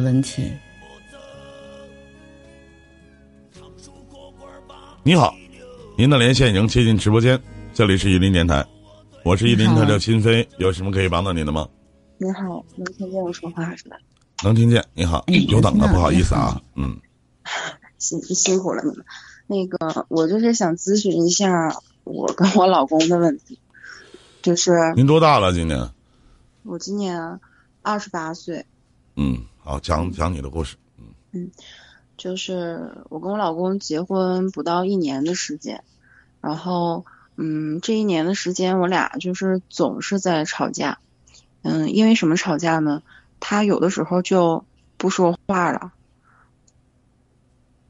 的问题。你好，您的连线已经接进直播间，这里是榆林电台，我是榆林特调新飞，有什么可以帮到您的吗？你好，能听见我说话是吧？能听见。你好，久等了，不好意思啊，嗯，辛辛苦了你们。那个，我就是想咨询一下我跟我老公的问题，就是您多大了？今年？我今年二十八岁。嗯，好，讲讲你的故事。嗯嗯，就是我跟我老公结婚不到一年的时间，然后嗯，这一年的时间我俩就是总是在吵架。嗯，因为什么吵架呢？他有的时候就不说话了。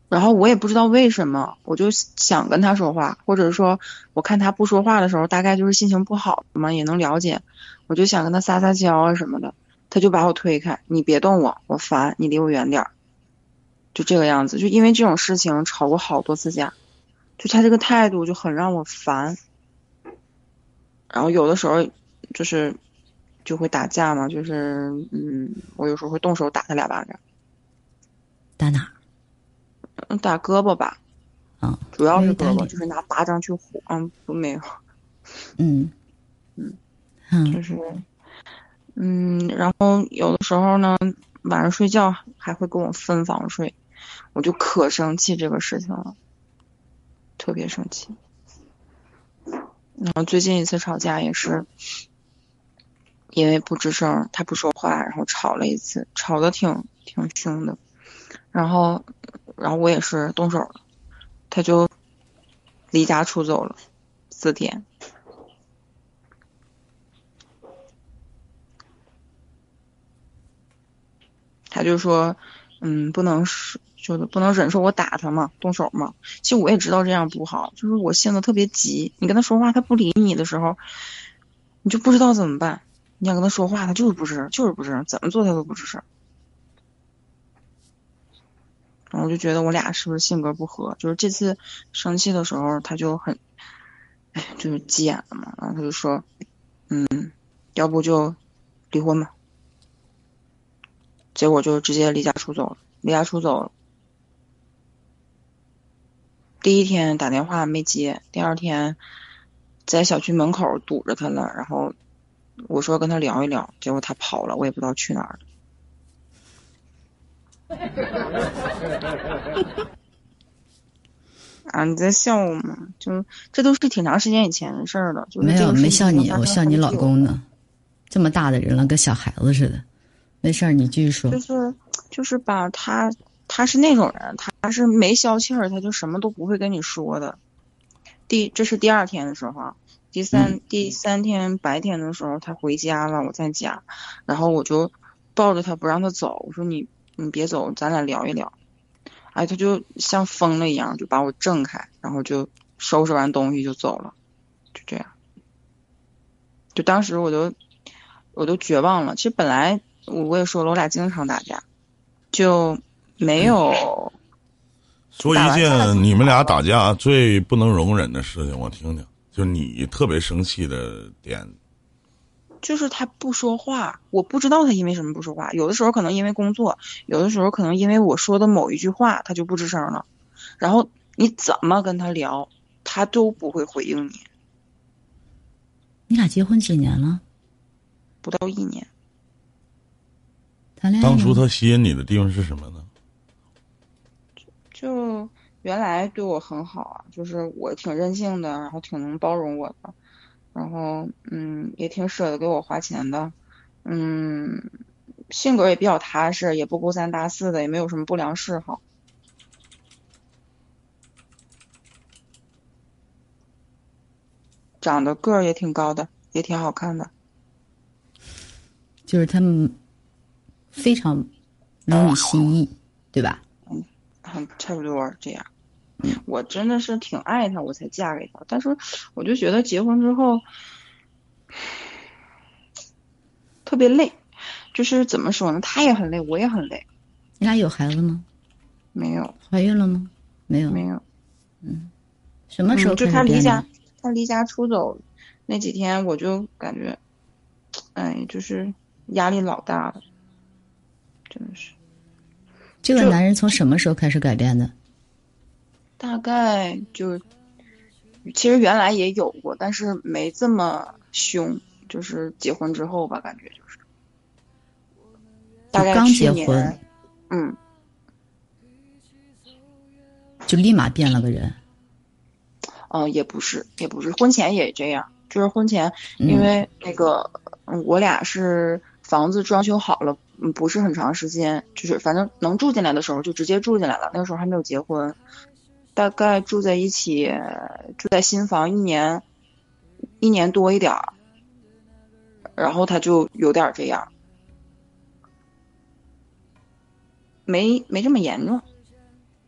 然后我也不知道为什么，我就想跟他说话，或者说我看他不说话的时候，大概就是心情不好嘛，也能了解。我就想跟他撒撒娇啊什么的，他就把我推开，你别动我，我烦，你离我远点儿。就这个样子，就因为这种事情吵过好多次架，就他这个态度就很让我烦。然后有的时候就是就会打架嘛，就是嗯，我有时候会动手打他俩巴掌。打哪？嗯，打胳膊吧，嗯，主要是胳膊，就是拿巴掌去呼，嗯，不没有，嗯，嗯，嗯，就是，嗯，然后有的时候呢，晚上睡觉还会跟我分房睡，我就可生气这个事情了，特别生气。然后最近一次吵架也是，因为不吱声，他不说话，然后吵了一次，吵得挺挺凶的，然后。然后我也是动手了，他就离家出走了四天。他就说，嗯，不能是，就是不能忍受我打他嘛，动手嘛。其实我也知道这样不好，就是我性子特别急，你跟他说话他不理你的时候，你就不知道怎么办。你想跟他说话，他就是不吱声，就是不吱声，怎么做他都不吱声。然后我就觉得我俩是不是性格不合？就是这次生气的时候，他就很，哎，就是急眼了嘛。然后他就说，嗯，要不就离婚吧。结果就直接离家出走了。离家出走，第一天打电话没接，第二天在小区门口堵着他了。然后我说跟他聊一聊，结果他跑了，我也不知道去哪儿了。啊！你在笑我吗？就这都是挺长时间以前的事儿了。没有，没笑你，我笑你老公呢。这么大的人了，跟小孩子似的。没事儿，你继续说。就是就是吧，他他是那种人，他是没消气儿，他就什么都不会跟你说的。第这是第二天的时候，第三第三天白天的时候，他回家了，我在家，然后我就抱着他不让他走，我说你。你别走，咱俩聊一聊。哎，他就像疯了一样，就把我挣开，然后就收拾完东西就走了，就这样。就当时我都我都绝望了。其实本来我我也说了，我俩经常打架，就没有。说一件你们俩打架最不能容忍的事情，我听听。就你特别生气的点。就是他不说话，我不知道他因为什么不说话。有的时候可能因为工作，有的时候可能因为我说的某一句话，他就不吱声了。然后你怎么跟他聊，他都不会回应你。你俩结婚几年了？不到一年。谈恋爱。当初他吸引你的地方是什么呢？就原来对我很好啊，就是我挺任性的，然后挺能包容我的。然后，嗯，也挺舍得给我花钱的，嗯，性格也比较踏实，也不勾三搭四的，也没有什么不良嗜好，长得个儿也挺高的，也挺好看的，就是他们非常如你心意，对吧？嗯，差不多这样。我真的是挺爱他，我才嫁给他。但是我就觉得结婚之后特别累，就是怎么说呢？他也很累，我也很累。你俩有孩子吗？没有。怀孕了吗？没有。没有。嗯。什么时候就他离家，他离家出走那几天，我就感觉，哎，就是压力老大了，真的是。这个男人从什么时候开始改变的？大概就，其实原来也有过，但是没这么凶。就是结婚之后吧，感觉就是，大概刚结婚，嗯，就立马变了个人。嗯，也不是，也不是，婚前也这样，就是婚前，嗯因为那个，嗯，我俩是房子装修好了，嗯，不是很长时间，就是反正能住进来的时候就直接住进来了，那个时候还没有结婚，大概住在一起，住在新房一年，一年多一点儿，然后他就有点儿这样，没没这么严重。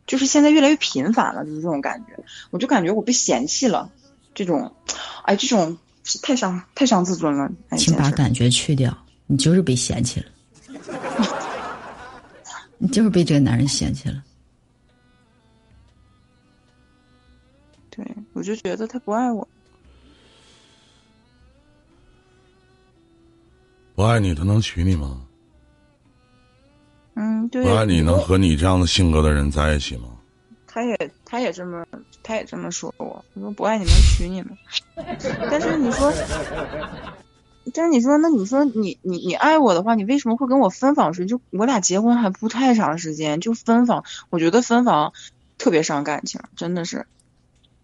就是现在越来越频繁了，就是这种感觉，我就感觉我被嫌弃了，这种，哎，这种太伤太伤自尊了，哎，请把感觉去掉，你就是被嫌弃了，你就是被这个男人嫌弃了。对我就觉得他不爱我，不爱你，他能娶你吗？嗯，对，不爱你，能和你这样的性格的人在一起吗？他也他也这么他也这么说我，他说不爱你能娶你吗？但是你说，但是你说，那你说你你你爱我的话，你为什么会跟我分房睡？就我俩结婚还不太长时间就分房，我觉得分房特别伤感情，真的是。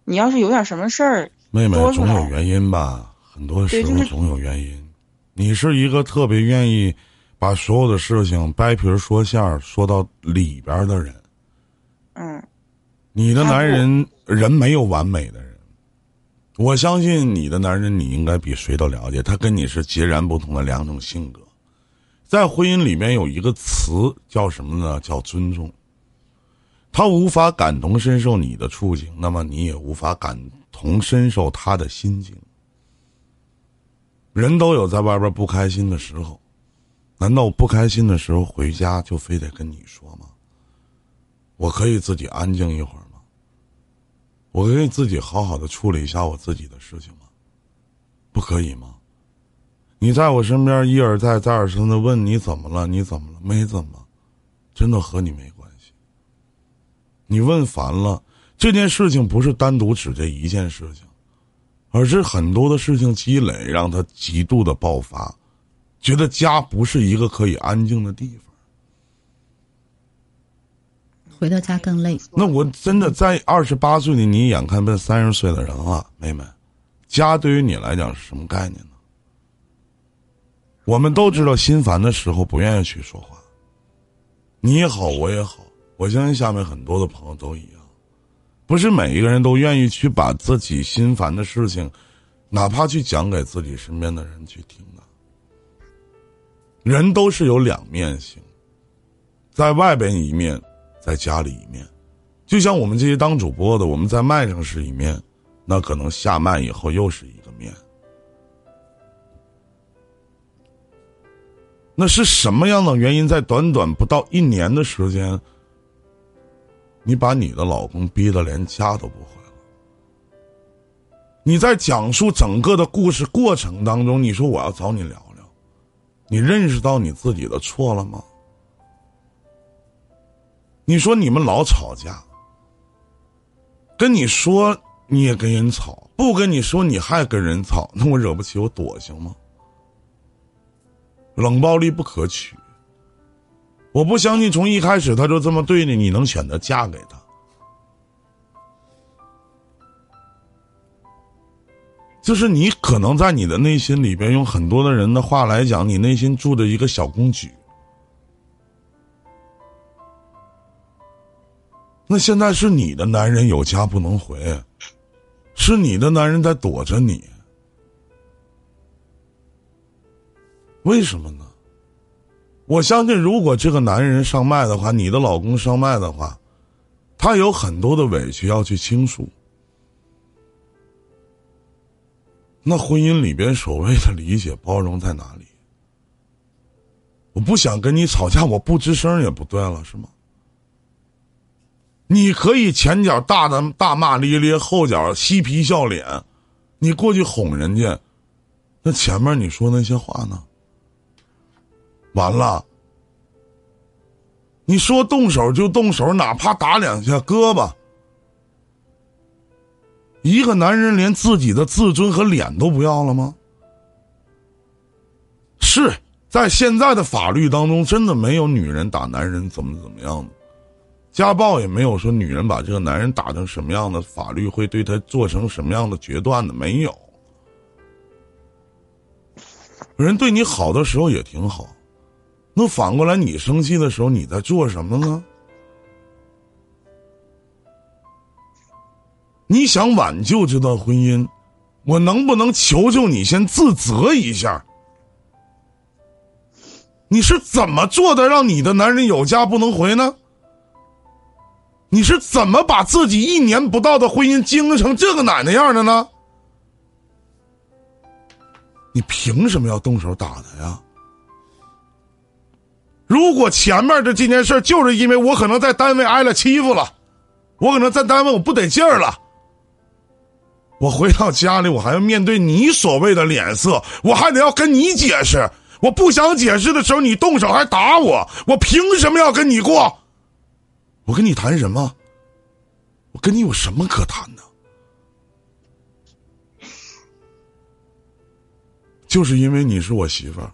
你要是有点什么事儿，妹妹总有原因吧，很多时候总有原因。你是一个特别愿意把所有的事情掰皮儿说馅儿说到里边儿的人。嗯你的男人人没有完美的人，我相信你的男人你应该比谁都了解，他跟你是截然不同的两种性格。在婚姻里面有一个词叫什么呢？叫尊重。他无法感同身受你的处境，那么你也无法感同身受他的心境。人都有在外边不开心的时候，难道我不开心的时候回家就非得跟你说吗？我可以自己安静一会儿？我可以自己好好的处理一下我自己的事情吗？不可以吗？你在我身边一而再、再而三的问你怎么了？你怎么了？没怎么，真的和你没关系。你问烦了，这件事情不是单独指这一件事情，而是很多的事情积累，让他极度的爆发，觉得家不是一个可以安静的地方。回到家更累。那我真的在二十八岁的你，眼看奔三十岁的人了，妹妹，家对于你来讲是什么概念呢？我们都知道，心烦的时候不愿意去说话。你也好，我也好，我相信下面很多的朋友都一样，不是每一个人都愿意去把自己心烦的事情，哪怕去讲给自己身边的人去听的。人都是有两面性，在外边一面，在家里一面。就像我们这些当主播的，我们在麦上是一面，那可能下麦以后又是一个面。那是什么样的原因，在短短不到一年的时间，你把你的老公逼得连家都不回了？你在讲述整个的故事过程当中，你说我要找你聊聊，你认识到你自己的错了吗？你说你们老吵架，跟你说你也跟人吵，不跟你说你还跟人吵，那我惹不起我躲行吗？冷暴力不可取。我不相信从一开始他就这么对你，你能选择嫁给他？就是你可能在你的内心里边，用很多的人的话来讲，你内心住着一个小公举。那现在是你的男人有家不能回，是你的男人在躲着你，为什么呢？我相信，如果这个男人上麦的话，你的老公上麦的话，他有很多的委屈要去倾诉。那婚姻里边所谓的理解包容在哪里？我不想跟你吵架，我不吱声也不对了，是吗？你可以前脚大的大骂咧咧，后脚嬉皮笑脸，你过去哄人家，那前面你说那些话呢？完了，你说动手就动手，哪怕打两下胳膊。一个男人连自己的自尊和脸都不要了吗？是在现在的法律当中，真的没有女人打男人怎么怎么样的，家暴也没有说女人把这个男人打成什么样的，法律会对他做成什么样的决断的，没有。人对你好的时候也挺好，那反过来你生气的时候，你在做什么呢？你想挽救这段婚姻，我能不能求求你先自责一下？你是怎么做的让你的男人有家不能回呢？你是怎么把自己一年不到的婚姻经营成这个奶奶样的呢？你凭什么要动手打他呀？如果前面的这件事就是因为我可能在单位挨了欺负了，我可能在单位我不得劲儿了。我回到家里，我还要面对你所谓的脸色，我还得要跟你解释。我不想解释的时候，你动手还打我，我凭什么要跟你过？我跟你谈什么？我跟你有什么可谈的？就是因为你是我媳妇儿，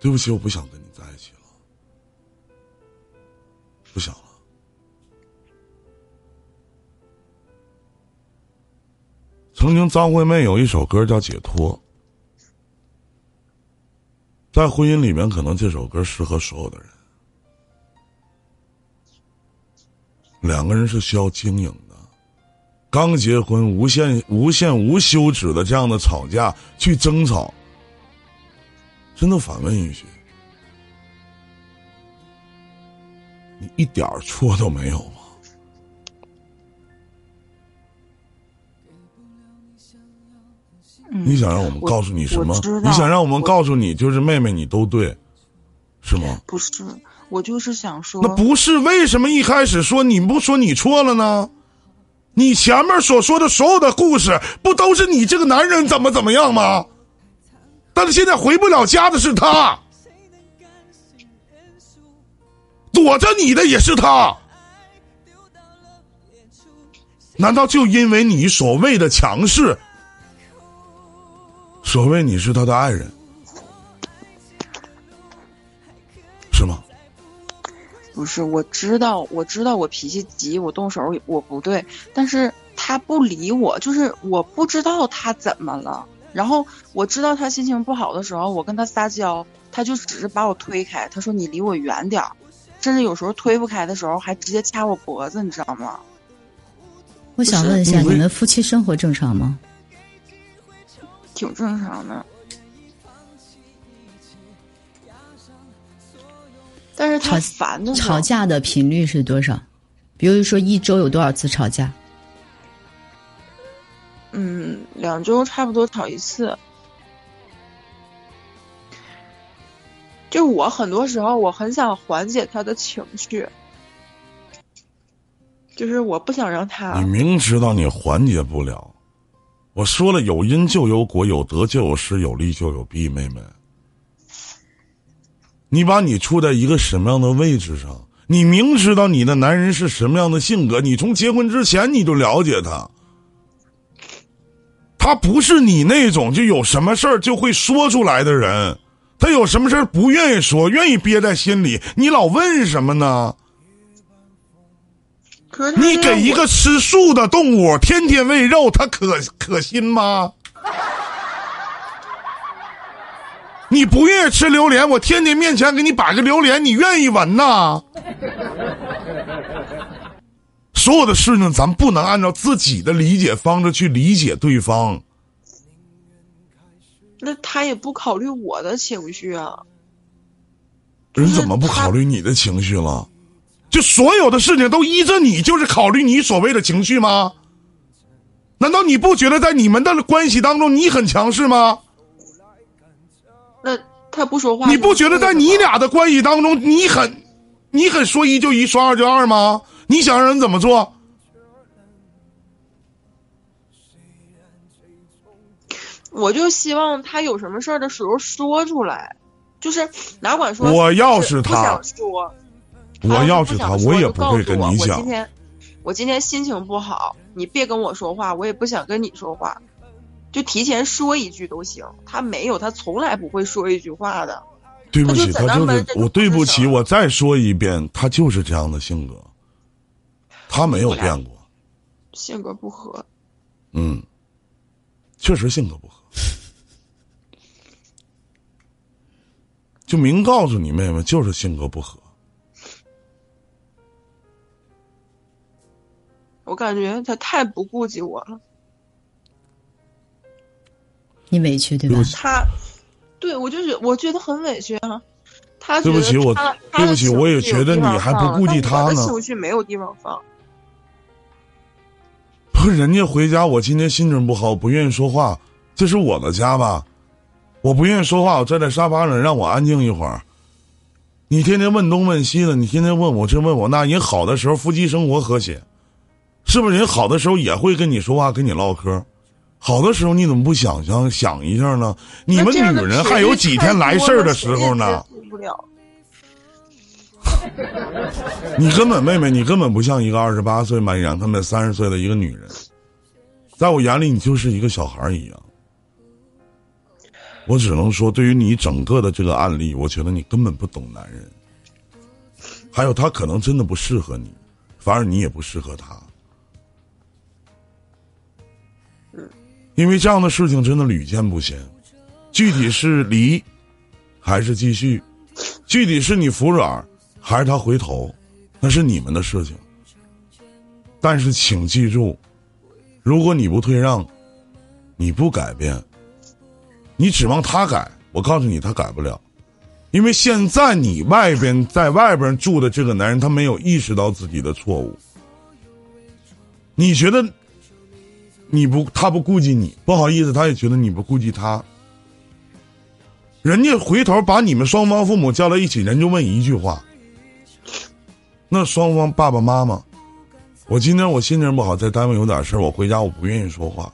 对不起，我不想跟你在一起了，不想了。曾经张惠妹有一首歌叫《解脱》，在婚姻里面，可能这首歌适合所有的人。两个人是需要经营的，刚结婚，无限、无限、无休止的这样的吵架去争吵，真的反问一句：你一点错都没有吗？你想让我们告诉你什么？你想让我们告诉你，就是妹妹，你都对，是吗？不是，我就是想说，那不是为什么一开始说你不说你错了呢？你前面所说的所有的故事，不都是你这个男人怎么怎么样吗？但是现在回不了家的是他，躲着你的也是他，难道就因为你所谓的强势？所谓你是他的爱人，不是，我知道，我知道我脾气急，我动手我不对，但是他不理我，就是我不知道他怎么了。然后我知道他心情不好的时候，我跟他撒娇，他就只是把我推开，他说你离我远点儿，甚至有时候推不开的时候，还直接掐我脖子，你知道吗？我想问一下，你们夫妻生活正常吗？挺正常的，但是他烦的吵架的频率是多少？比如说一周有多少次吵架？嗯，两周差不多吵一次。就我很多时候我很想缓解他的情绪，就是我不想让他。你明知道你缓解不了。我说了，有因就有果，有得就有失，有利就有弊。妹妹，你把你处在一个什么样的位置上？你明知道你的男人是什么样的性格，你从结婚之前你就了解他，他不是你那种就有什么事儿就会说出来的人，他有什么事儿不愿意说，愿意憋在心里。你老问什么呢？你给一个吃素的动物天天喂肉，他可可心吗？你不愿意吃榴莲，我天天面前给你摆个榴莲，你愿意闻呐？所有的事情，咱不能按照自己的理解方式去理解对方。那他也不考虑我的情绪啊？人怎么不考虑你的情绪了？就所有的事情都依着你，就是考虑你所谓的情绪吗？难道你不觉得在你们的关系当中你很强势吗？那他不说话，你不觉得在你俩的关系当中你很，你很说一就一，说二就二吗？你想让人怎么做？我就希望他有什么事儿的时候说出来，就是哪管说我要是他想。说。我要是他，我也不会跟你讲我我今。天我今天心情不好，你别跟我说话，我也不想跟你说话，就提前说一句都行。他没有，他从来不会说一句话的。对不起，他就是我对不起，我再说一遍，他就是这样的性格，他没有变过。性格不合，嗯，确实性格不合。就明告诉你妹妹，就是性格不合。我感觉他太不顾及我了。你委屈对吧他，对我就是我觉得很委屈啊。他对不起我对不起我也觉得你还不顾及但我的他呢情绪没有地方放。不是人家回家，我今天心情不好，不愿意说话，这是我的家吧？我不愿意说话，我站在沙发上，让我安静一会儿。你天天问东问西的，你天天问我这问我那，人好的时候夫妻生活和谐，是不是？人好的时候也会跟你说话，跟你唠嗑。好的时候你怎么不想想想一下呢？你们女人还有几天来事儿的时候呢？？你根本妹妹，你根本不像一个二十八岁满眼他们三十岁的一个女人，在我眼里你就是一个小孩儿一样。我只能说，对于你整个的这个案例，我觉得你根本不懂男人。还有，他可能真的不适合你，反而你也不适合他。因为这样的事情真的屡见不鲜，具体是离，还是继续，具体是你服软，还是他回头，那是你们的事情。但是请记住，如果你不退让，你不改变，你指望他改，我告诉你，他改不了。因为现在你外边在外边住的这个男人，他没有意识到自己的错误。你觉得你不他不顾及你，不好意思，他也觉得你不顾及他。人家回头把你们双方父母叫到一起，人就问一句话：那双方爸爸妈妈，我今天我心情不好，在单位有点事儿，我回家我不愿意说话，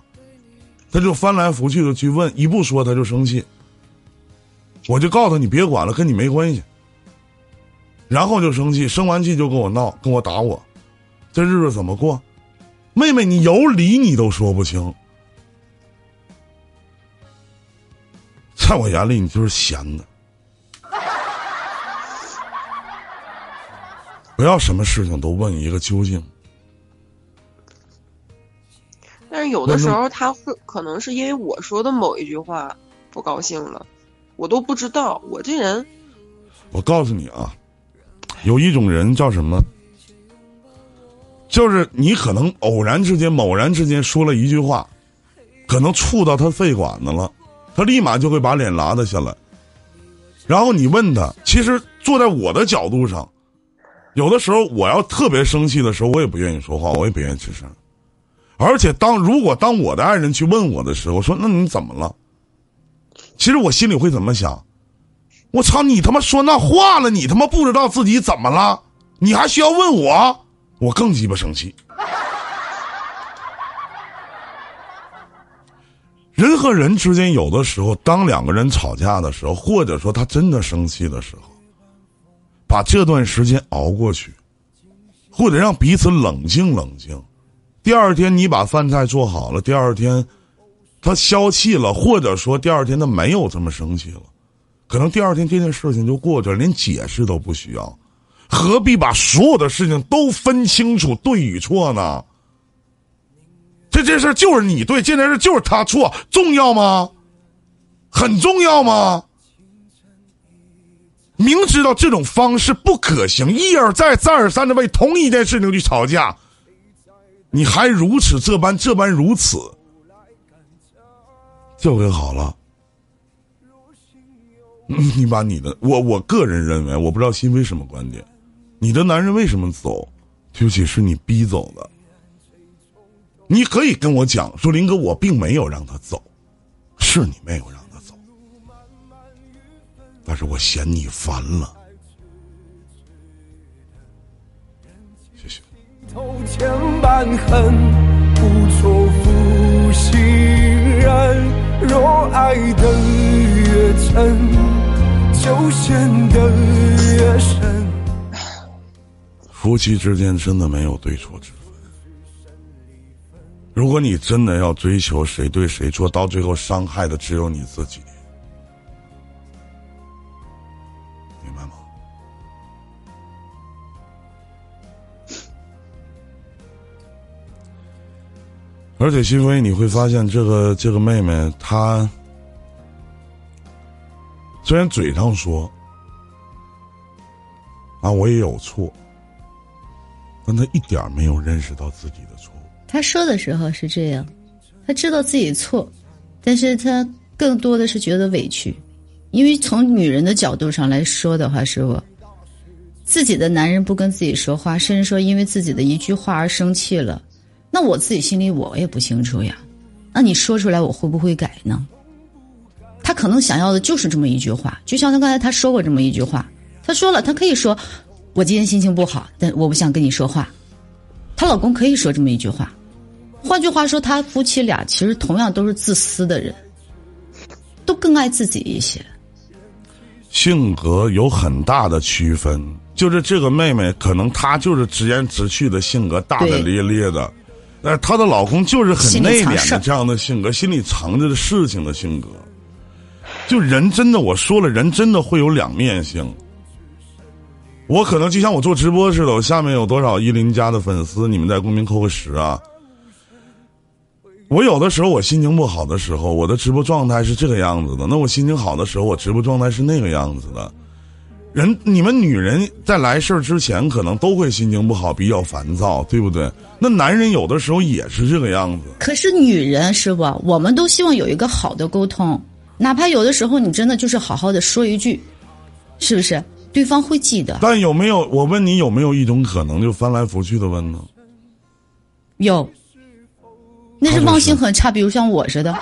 他就翻来覆去的去问，一不说他就生气。我就告诉他你别管了，跟你没关系。然后就生气，生完气就跟我闹，跟我打我，这日子怎么过？妹妹，你有理你都说不清，在我眼里你就是闲的。不要什么事情都问一个究竟。但是有的时候他会可能是因为我说的某一句话不高兴了，我都不知道。我这人我告诉你啊，有一种人叫什么？就是你可能偶然之间、某然之间说了一句话，可能触到他肺管子了，他立马就会把脸拉得下来。然后你问他，其实坐在我的角度上，有的时候我要特别生气的时候，我也不愿意说话，我也不愿意吱声。而且当如果当我的爱人去问我的时候，说那你怎么了？其实我心里会怎么想？我操！你他妈说那话了，你他妈不知道自己怎么了，你还需要问我？我更鸡巴生气。人和人之间，有的时候，当两个人吵架的时候，或者说他真的生气的时候，把这段时间熬过去，或者让彼此冷静冷静。第二天你把饭菜做好了，第二天他消气了，或者说第二天他没有这么生气了。可能第二天这件事情就过去了，连解释都不需要，何必把所有的事情都分清楚对与错呢？这件事就是你对，这件事就是他错，重要吗？很重要吗？明知道这种方式不可行，一而再、再而三的为同一件事情去吵架，你还如此这般、这般如此，就给好了。你把你的我我个人认为，我不知道新飞什么观点，你的男人为什么走？对不起，是你逼走的。你可以跟我讲说，林哥，我并没有让他走，是你没有让他走，但是我嫌你烦了。谢谢。头千般恨，不错负心人。若爱得越真，就陷得越深。夫妻之间真的没有对错之分。如果你真的要追求谁对谁错，到最后伤害的只有你自己，明白吗？而且，新飞，你会发现，这个这个妹妹，她虽然嘴上说啊我也有错，但他一点没有认识到自己的错误。他说的时候是这样，他知道自己错，但是他更多的是觉得委屈，因为从女人的角度上来说的话，师傅，自己的男人不跟自己说话，甚至说因为自己的一句话而生气了，那我自己心里我也不清楚呀。那你说出来，我会不会改呢？他可能想要的就是这么一句话，就像他刚才他说过这么一句话，他说了，他可以说我今天心情不好，但我不想跟你说话。她老公可以说这么一句话，换句话说，他夫妻俩其实同样都是自私的人，都更爱自己一些。性格有很大的区分，就是这个妹妹可能她就是直言直去的性格，大大咧咧的，呃，她的老公就是很内敛的这样的性格，心里藏着的事情的性格。就人真的，我说了，人真的会有两面性。我可能就像我做直播似的，我下面有多少依林家的粉丝，你们在公屏扣个十啊。我有的时候我心情不好的时候，我的直播状态是这个样子的；那我心情好的时候，我直播状态是那个样子的。人，你们女人在来事儿之前，可能都会心情不好，比较烦躁，对不对？那男人有的时候也是这个样子。可是女人是不，我们都希望有一个好的沟通，哪怕有的时候你真的就是好好的说一句，是不是？对方会记得。但有没有？我问你有没有一种可能，就翻来覆去的问呢？有，那是忘性很差，比如像我似的。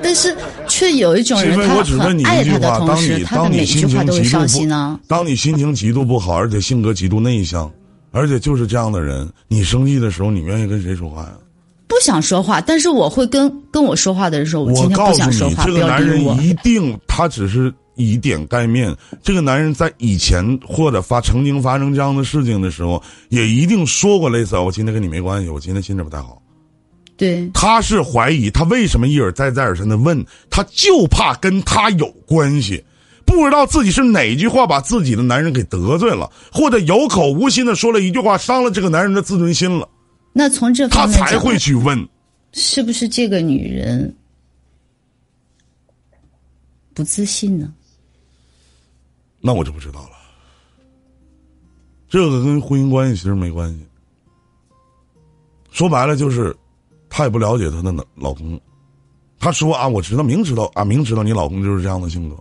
但是却有一种人，因为他我只问你很爱他一句话：的同时，当你他的每一句话都会伤心呢不，。当你心情极度不好，而且性格极度内向，而且就是这样的人，你生气的时候，你愿意跟谁说话呀？不想说话，但是我会跟跟我说话的人说，我我今天告诉你，不想说话，这个男人。一定他只是以点盖面。这个男人在以前或者发曾经发生这样的事情的时候，也一定说过类似“我今天跟你没关系，我今天心情不太好”。对，他是怀疑他为什么一而再再而三的问，他就怕跟他有关系，不知道自己是哪句话把自己的男人给得罪了，或者有口无心的说了一句话伤了这个男人的自尊心了，那从这他才会去问。是不是这个女人不自信呢？那我就不知道了。这个跟婚姻关系其实没关系，说白了就是，她也不了解她的老老公。她说啊，我知道，明知道啊，明知道你老公就是这样的性格，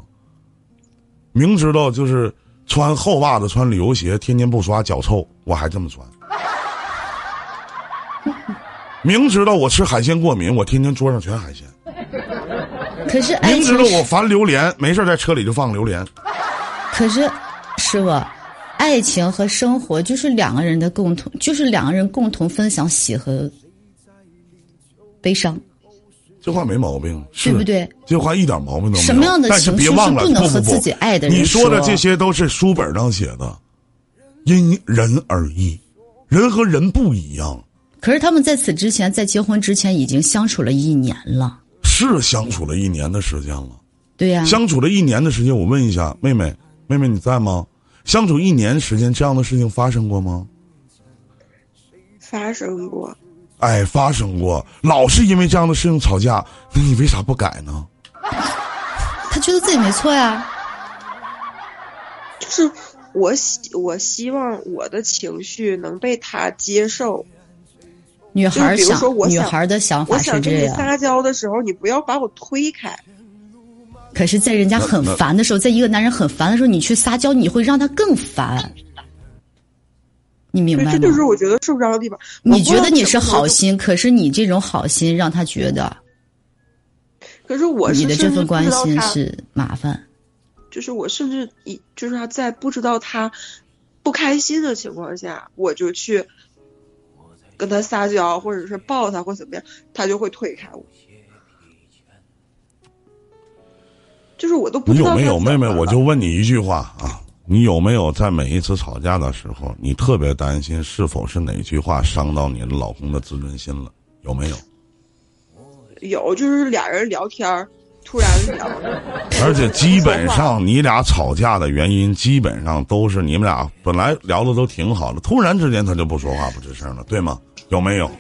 明知道就是穿厚袜子、穿旅游鞋，天天不刷脚臭，我还这么穿。明知道我吃海鲜过敏，我天天桌上全海鲜。可是明知，道我烦榴莲，没事在车里就放榴莲。可是师傅，爱情和生活就是两个人的共同，就是两个人共同分享喜和悲伤。这话没毛病，是对不对？这话一点毛病都没有。什么样的但是情绪别忘了，是不能和自己爱的人你说的这些都是书本上写的，因人而异，人和人不一样，可是他们在此之前，在结婚之前已经相处了一年了。是相处了一年的时间了。对呀、相处了一年的时间，我问一下妹妹，妹妹你在吗？相处一年时间，这样的事情发生过吗？发生过。哎，发生过，老是因为这样的事情吵架，那你为啥不改呢？他觉得自己没错呀。就是我希我希望我的情绪能被他接受。女孩比如想说我，想女孩儿的想法是这样。想跟你撒娇的时候，你不要把我推开。可是，在人家很烦的时候，在一个男人很烦的时候，你去撒娇，你会让他更烦。你明对，白这就是？我觉得受伤的地方。你觉得你是好心，可是你这种好心让他觉得可是我是你的这份关心是麻烦。就是我甚至一就是他在不知道他不开心的情况下，我就去跟他撒娇，或者是抱他或怎么样，他就会推开我。就是我都不知道你有没有妹妹？我就问你一句话啊，你有没有在每一次吵架的时候，你特别担心是否是哪句话伤到你的老公的自尊心了？有没有？有，就是俩人聊天儿，突然聊，而且基本上你俩吵架的原因，基本上都是你们俩本来聊的都挺好的，突然之间他就不说话不吱声了，对吗？有没有？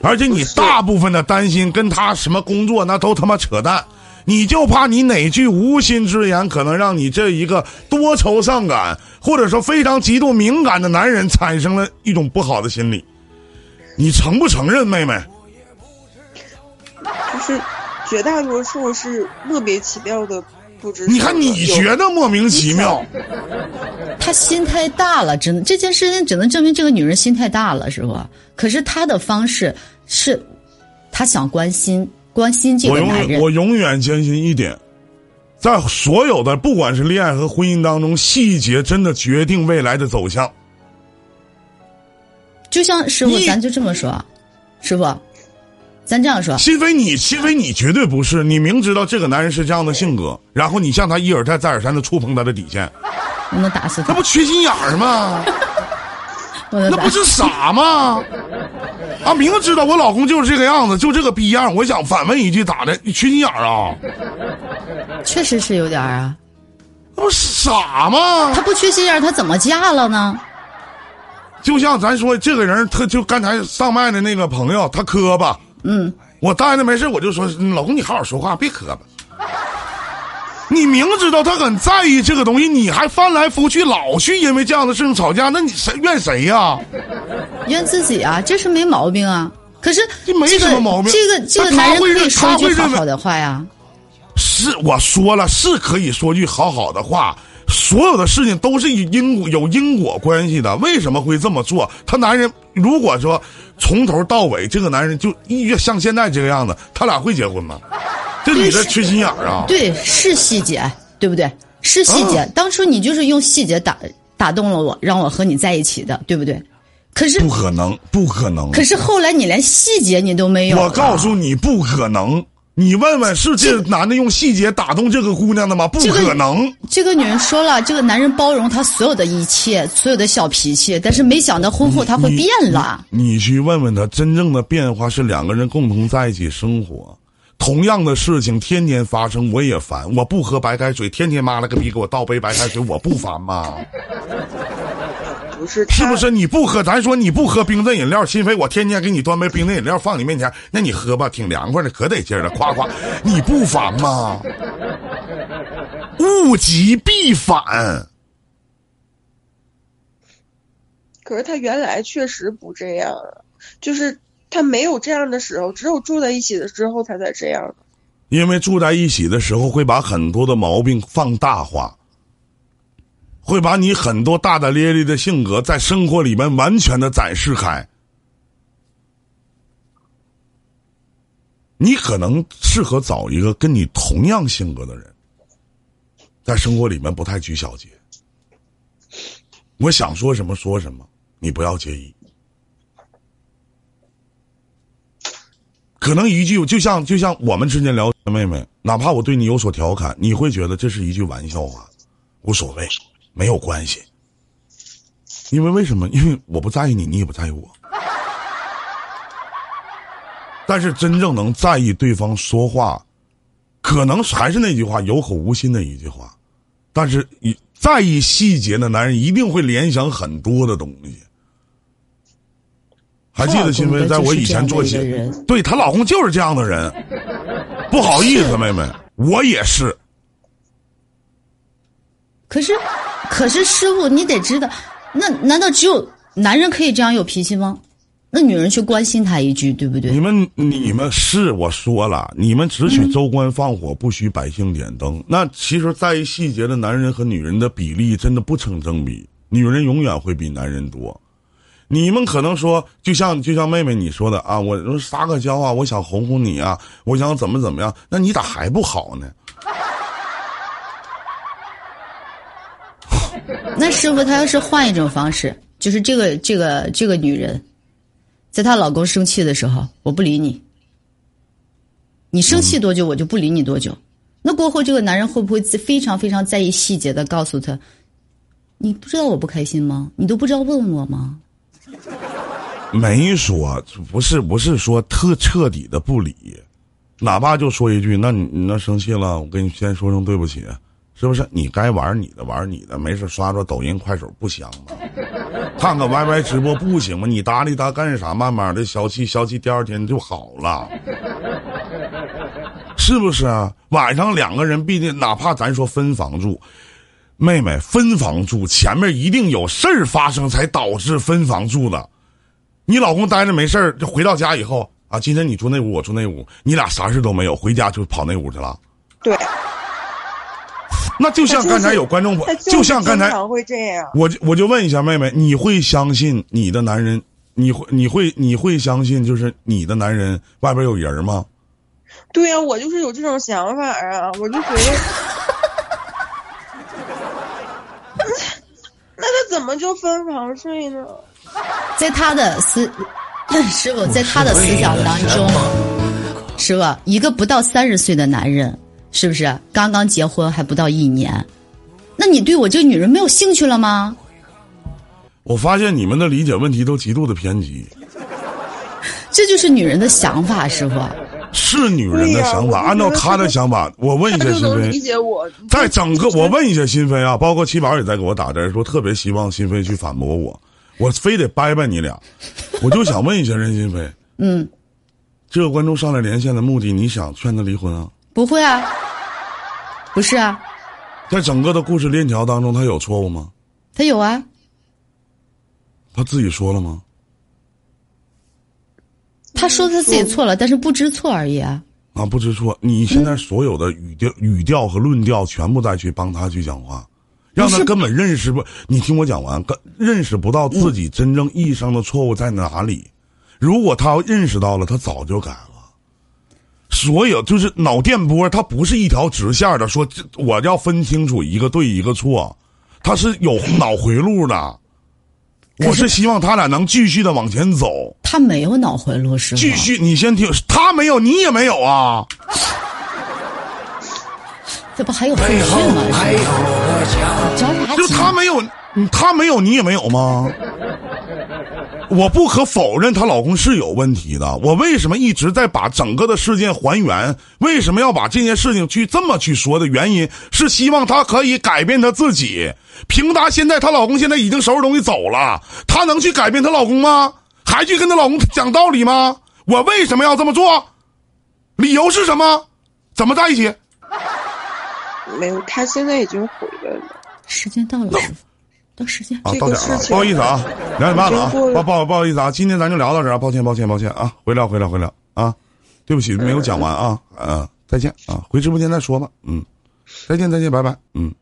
而且你大部分的担心跟他什么工作那都他妈扯淡，你就怕你哪句无心之言，可能让你这一个多愁善感或者说非常极度敏感的男人产生了一种不好的心理。你承不承认，妹妹？就是绝大多数是莫名其妙的不知。你看，你觉得莫名其妙，他心太大了，只能这件事情只能证明这个女人心太大了，是吧？可是他的方式是，他想关心关心这我永个男人。远我永远坚信一点，在所有的不管是恋爱和婚姻当中，细节真的决定未来的走向。就像师傅，咱就这么说，啊师傅，咱这样说，心扉你，心扉你绝对不是，你明知道这个男人是这样的性格，然后你向他一而再再而三的触碰他的底线，我能打死他，那不缺心眼儿吗？我能那不是傻吗？啊，明知道我老公就是这个样子，就这个逼样，我想反问一句，咋的？你缺心眼儿啊？确实是有点儿啊。那不傻吗？他不缺心眼儿，他怎么嫁了呢？就像咱说这个人，他就刚才上麦的那个朋友，他磕巴，嗯，我待着没事，我就说老公，你好好说话，别磕巴。你明知道他很在意这个东西，你还翻来覆去，老去因为这样的事情吵架，那你谁怨谁呀、怨自己啊，这是没毛病啊。可是这没什么毛病这个这个男人可以会说一句他会认为好好的话呀。是我说了，是可以说句好好的话。所有的事情都是以因果有因果关系的，为什么会这么做？他男人如果说从头到尾这个男人就一月像现在这个样子，他俩会结婚吗？这女的缺心眼儿啊！对，是细节，对不对？是细节。嗯当初你就是用细节打打动了我，让我和你在一起的，对不对？可是不可能，不可能！可是后来你连细节你都没有。我告诉你，不可能。你问问，是这男的用细节打动这个姑娘的吗？不可能。这个女人说了，这个男人包容她所有的一切，所有的小脾气，但是没想到婚后他会变了。你去问问他，真正的变化是两个人共同在一起生活，同样的事情天天发生，我也烦。我不喝白开水，天天妈了个逼给我倒杯白开水，我不烦吗？不是是不是？你不喝，咱说你不喝冰镇饮料，心扉我天天给你端杯冰镇饮料放你面前，那你喝吧，挺凉快的，可得劲儿了，夸夸，你不烦吗？物极必反。可是他原来确实不这样啊，就是他没有这样的时候，只有住在一起的之后他才这样的。因为住在一起的时候，会把很多的毛病放大化，会把你很多大大咧咧的性格在生活里面完全的展示开。你可能适合找一个跟你同样性格的人，在生活里面不太拘小节。我想说什么说什么，你不要介意。可能一句就像就像我们之间聊的，妹妹，哪怕我对你有所调侃，你会觉得这是一句玩笑话，无所谓，没有关系。因为为什么？因为我不在意你，你也不在意我。但是真正能在意对方说话，可能还是那句话，有口无心的一句话。但是以在意细节的男人，一定会联想很多的东西。还记得新闻在我以前做节她老公就是这样的一个人对她老公就是这样的人。不好意思，妹妹，我也是。可是，可是师傅，你得知道，那难道只有男人可以这样有脾气吗？那女人去关心他一句，对不对你？们你们是我说了，你们只许州官放火，不许百姓点灯。那其实在意细节的男人和女人的比例真的不成正比，女人永远会比男人多。你们可能说，就像就像妹妹你说的啊，我撒个娇啊，我想哄哄你啊，我想怎么怎么样，那你咋还不好呢？那师傅，他要是换一种方式，就是这个这个这个女人，在她老公生气的时候，我不理你，你生气多久，我就不理你多久。那过后，这个男人会不会非常非常在意细节的告诉他，你不知道我不开心吗？你都不知道问我吗？没说，不是不是说特彻底的不理，哪怕就说一句，那你你那生气了，我跟你先说声对不起，是不是？你该玩你的，玩你的，没事刷刷抖音、快手不香吗？看看 YY 直播不行吗？你搭理他干啥？慢慢的消气消气，第二天就好了，是不是啊？晚上两个人毕竟哪怕咱说分房住，妹妹分房住，前面一定有事儿发生才导致分房住的。你老公待着没事儿，就回到家以后啊，今天你住那屋，我住那屋，你俩啥事都没有，回家就跑那屋去了。对，那就像刚才有观众就像刚才会这样。我就我就问一下妹妹，你会相信你的男人？你会你会你会相信就是你的男人外边有人吗？对呀、我就是有这种想法啊，我就觉得，那他怎么就分房睡呢？在他的思，师傅，在他的思想当中，师傅，一个不到三十岁的男人，是不是刚刚结婚还不到一年？那你对我这个女人没有兴趣了吗？我发现你们的理解问题都极度的偏激，这就是女人的想法，师傅。是女人的想法。按照她的想法，我问一他下心就能理，解我。在整个我问一下心飞啊，包括七宝也在给我打字说特别希望心飞去反驳我，我非得掰掰你俩，我就想问一下任心飞，嗯，这个观众上来连线的目的，你想劝他离婚啊？不会啊，不是啊，在整个的故事链条当中，他有错误吗？他有啊，他自己说了吗？他说他自己错了，但是不知错而已啊。啊，不知错。你现在所有的语调、语调和论调，全部再去帮他去讲话，让他根本认识不。你听我讲完，根认识不到自己真正意义上的错误在哪里。如果他要认识到了，他早就改了。所有就是脑电波，它不是一条直线的，说这我要分清楚一个对一个错，它是有脑回路的。我是希望他俩能继续的往前走。他没有脑回路，师傅。继续，你先听，他没有，你也没有啊。这不还有后续吗？着啥就急？他没有，嗯他没有，你也没有吗？我不可否认她老公是有问题的。我为什么一直在把整个的事件还原？为什么要把这件事情去这么去说的原因，是希望她可以改变她自己。凭她现在，她老公现在已经收拾东西走了，她能去改变她老公吗？还去跟她老公讲道理吗？我为什么要这么做？理由是什么？怎么在一起？没有，他现在已经回来了。时间到了，到时间。啊，这到点了啊，个事情不好意思啊，两点半了啊，不不不好意思啊，今天咱就聊到这儿啊，抱歉抱歉抱歉啊，回聊回聊回聊啊，对不起没有讲完啊，嗯、再见啊，回直播间再说吧，嗯，再见再见，拜拜，嗯。